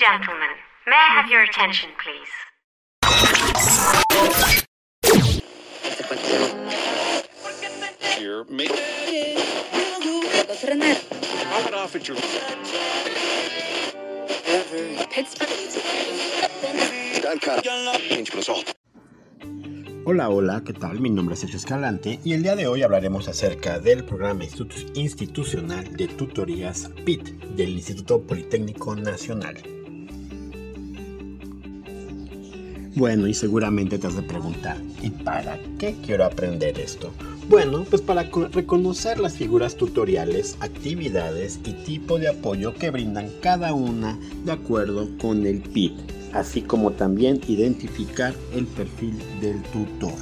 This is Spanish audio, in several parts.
gentlemen, may I have your attention, please? Here, make it off at your. Hola, hola, ¿qué tal? Mi nombre es Sergio Escalante y el día de hoy hablaremos acerca del programa institu- institucional de tutorías PIT del Instituto Politécnico Nacional. Bueno, y seguramente te has de preguntar, ¿y para qué quiero aprender esto? Bueno, pues para co- reconocer las figuras tutoriales, actividades y tipo de apoyo que brindan cada una de acuerdo con el PIT, así como también identificar el perfil del tutor.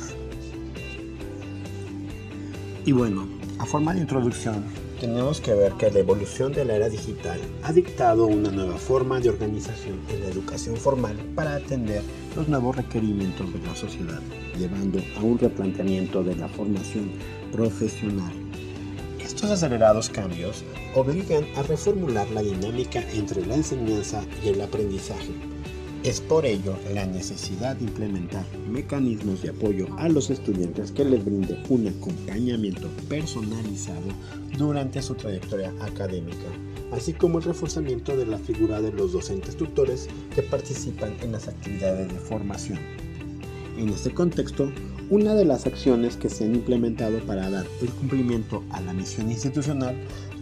Y bueno, a forma de introducción, tenemos que ver que la evolución de la era digital ha dictado una nueva forma de organización en la educación formal para atender los nuevos requerimientos de la sociedad, llevando a un replanteamiento de la formación profesional. Estos acelerados cambios obligan a reformular la dinámica entre la enseñanza y el aprendizaje. Es por ello la necesidad de implementar mecanismos de apoyo a los estudiantes que les brinde un acompañamiento personalizado durante su trayectoria académica, así como el reforzamiento de la figura de los docentes tutores que participan en las actividades de formación. En este contexto, una de las acciones que se han implementado para dar el cumplimiento a la misión institucional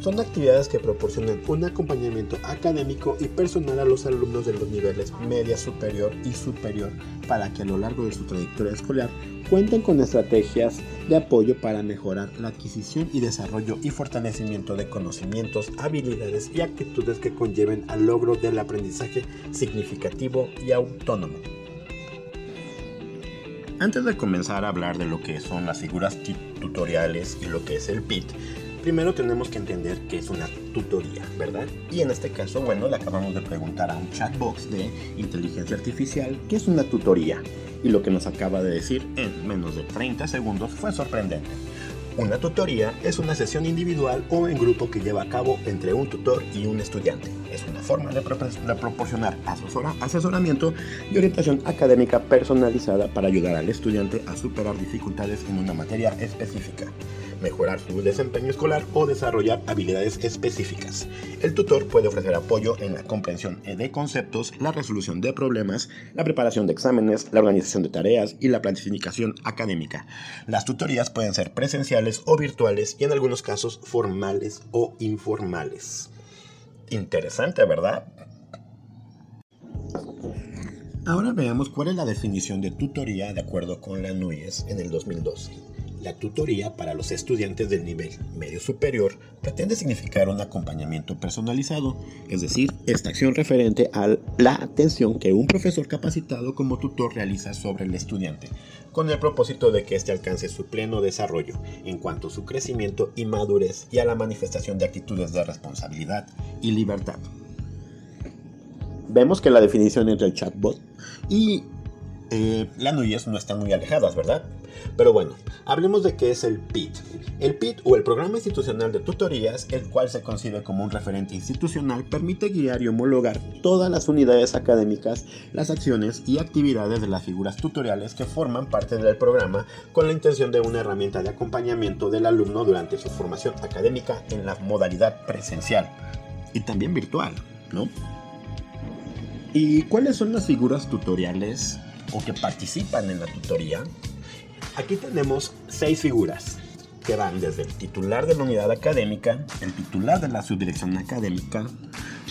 son actividades que proporcionan un acompañamiento académico y personal a los alumnos de los niveles media superior y superior para que a lo largo de su trayectoria escolar cuenten con estrategias de apoyo para mejorar la adquisición y desarrollo y fortalecimiento de conocimientos, habilidades y actitudes que conlleven al logro del aprendizaje significativo y autónomo. Antes de comenzar a hablar de lo que son las figuras tutoriales y lo que es el PIT, primero tenemos que entender qué es una tutoría, ¿verdad? Y en este caso, bueno, le acabamos de preguntar a un chatbox de inteligencia artificial qué es una tutoría. Y lo que nos acaba de decir en menos de 30 segundos fue sorprendente. Una tutoría es una sesión individual o en grupo que lleva a cabo entre un tutor y un estudiante. Es una forma de, propor- de proporcionar asesora- asesoramiento y orientación académica personalizada para ayudar al estudiante a superar dificultades en una materia específica, mejorar su desempeño escolar o desarrollar habilidades específicas. El tutor puede ofrecer apoyo en la comprensión de conceptos, la resolución de problemas, la preparación de exámenes, la organización de tareas y la planificación académica. Las tutorías pueden ser presenciales o virtuales y en algunos casos formales o informales. Interesante, ¿verdad? Ahora veamos cuál es la definición de tutoría de acuerdo con la NUYES en el 2012. La tutoría para los estudiantes del nivel medio superior pretende significar un acompañamiento personalizado, es decir, esta acción referente a la atención que un profesor capacitado como tutor realiza sobre el estudiante, con el propósito de que éste alcance su pleno desarrollo en cuanto a su crecimiento y madurez y a la manifestación de actitudes de responsabilidad y libertad. Vemos que la definición entre el chatbot y eh, la no están muy alejadas, ¿verdad? Pero bueno, hablemos de qué es el PIT. El PIT o el Programa Institucional de Tutorías, el cual se concibe como un referente institucional, permite guiar y homologar todas las unidades académicas, las acciones y actividades de las figuras tutoriales que forman parte del programa con la intención de una herramienta de acompañamiento del alumno durante su formación académica en la modalidad presencial y también virtual, ¿no? ¿Y cuáles son las figuras tutoriales o que participan en la tutoría? Aquí tenemos seis figuras que van desde el titular de la unidad académica, el titular de la subdirección académica,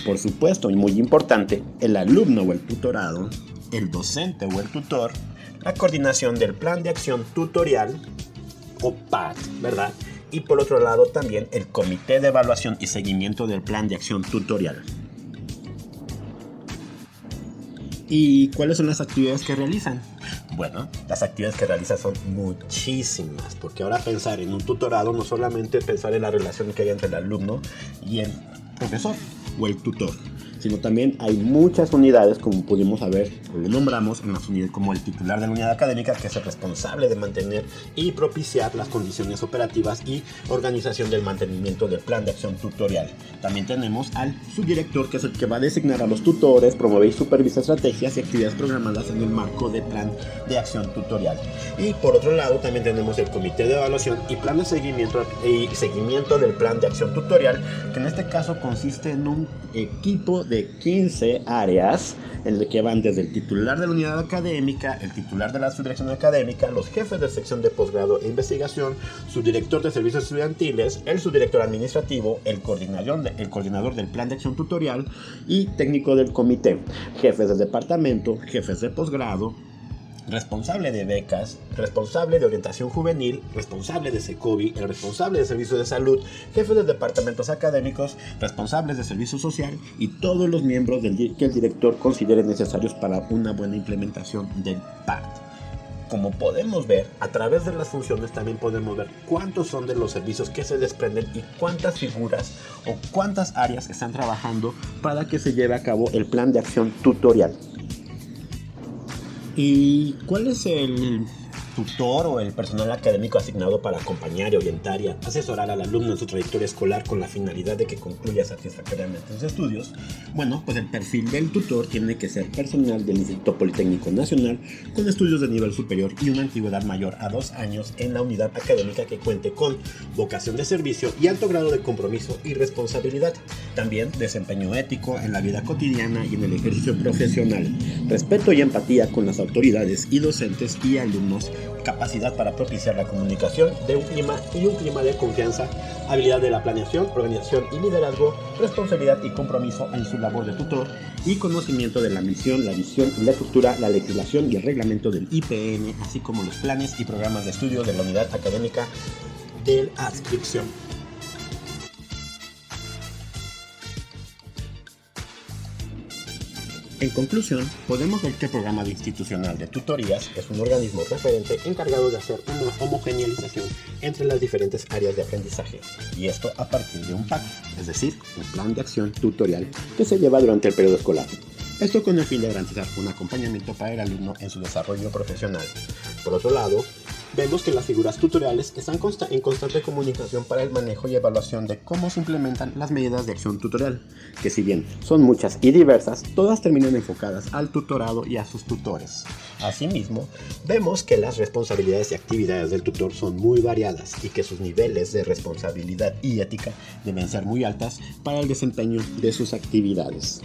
por supuesto y muy importante, el alumno o el tutorado, el docente o el tutor, la coordinación del plan de acción tutorial o PAT, ¿verdad? Y por otro lado también el comité de evaluación y seguimiento del plan de acción tutorial. ¿Y cuáles son las actividades que realizan? Bueno, las actividades que realizan son muchísimas, porque ahora pensar en un tutorado no solamente pensar en la relación que hay entre el alumno y el profesor o el tutor, sino también hay muchas unidades, como pudimos ver, lo nombramos, en las unidades como el titular de la unidad académica, que es el responsable de mantener y propiciar las condiciones operativas y organización del mantenimiento del plan de acción tutorial. También tenemos al subdirector, que es el que va a designar a los tutores, promover y supervisar estrategias y actividades programadas en el marco del plan de acción tutorial. Y por otro lado, también tenemos el comité de evaluación y plan de seguimiento y seguimiento del plan de acción tutorial, que en este caso consiste en un equipo de 15 áreas en el que van desde el titular de la unidad académica, el titular de la subdirección académica, los jefes de sección de posgrado e investigación, su director de servicios estudiantiles, el subdirector administrativo, el coordinador, el coordinador del plan de acción tutorial y técnico del comité, jefes de departamento, jefes de posgrado, responsable de becas, responsable de orientación juvenil, responsable de SECOBI, el responsable de servicios de salud, jefe de departamentos académicos, responsables de servicio social y todos los miembros del, que el director considere necesarios para una buena implementación del PACT. Como podemos ver, a través de las funciones también podemos ver cuántos son de los servicios que se desprenden y cuántas figuras o cuántas áreas están trabajando para que se lleve a cabo el plan de acción tutorial. ¿Y cuál es el tutor o el personal académico asignado para acompañar y orientar y asesorar al alumno en su trayectoria escolar con la finalidad de que concluya satisfactoriamente sus estudios, bueno, pues el perfil del tutor tiene que ser personal del Instituto Politécnico Nacional con estudios de nivel superior y una antigüedad mayor a dos años en la unidad académica que cuente con vocación de servicio y alto grado de compromiso y responsabilidad. También desempeño ético en la vida cotidiana y en el ejercicio profesional, respeto y empatía con las autoridades y docentes y alumnos capacidad para propiciar la comunicación de un clima y un clima de confianza, habilidad de la planeación, organización y liderazgo, responsabilidad y compromiso en su labor de tutor y conocimiento de la misión, la visión, la estructura, la legislación y el reglamento del IPN, así como los planes y programas de estudio de la unidad académica de adscripción. En conclusión, podemos ver que el programa de institucional de tutorías es un organismo referente encargado de hacer una homogeneización entre las diferentes áreas de aprendizaje, y esto a partir de un PAC, es decir, un plan de acción tutorial que se lleva durante el periodo escolar. Esto con el fin de garantizar un acompañamiento para el alumno en su desarrollo profesional. Por otro lado, vemos que las figuras tutoriales están en constante comunicación para el manejo y evaluación de cómo se implementan las medidas de acción tutorial, que si bien son muchas y diversas, todas terminan enfocadas al tutorado y a sus tutores. Asimismo, vemos que las responsabilidades y actividades del tutor son muy variadas y que sus niveles de responsabilidad y ética deben ser muy altas para el desempeño de sus actividades.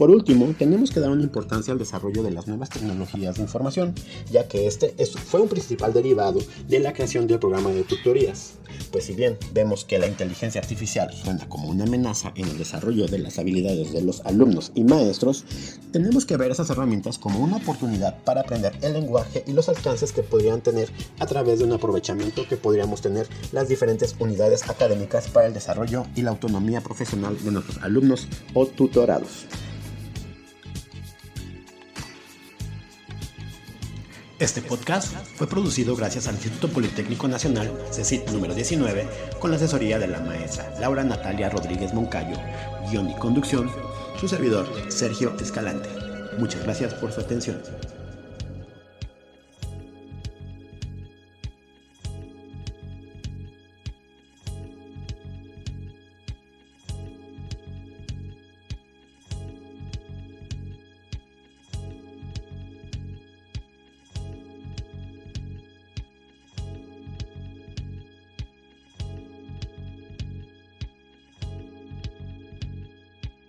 Por último, tenemos que dar una importancia al desarrollo de las nuevas tecnologías de información, ya que este fue un principal derivado de la creación del programa de tutorías. Pues si bien vemos que la inteligencia artificial suena como una amenaza en el desarrollo de las habilidades de los alumnos y maestros, tenemos que ver esas herramientas como una oportunidad para aprender el lenguaje y los alcances que podrían tener a través de un aprovechamiento que podríamos tener las diferentes unidades académicas para el desarrollo y la autonomía profesional de nuestros alumnos o tutorados. Este podcast fue producido gracias al Instituto Politécnico Nacional, CECIT número 19, con la asesoría de la maestra Laura Natalia Rodríguez Moncayo, guion y conducción, su servidor Sergio Escalante. Muchas gracias por su atención.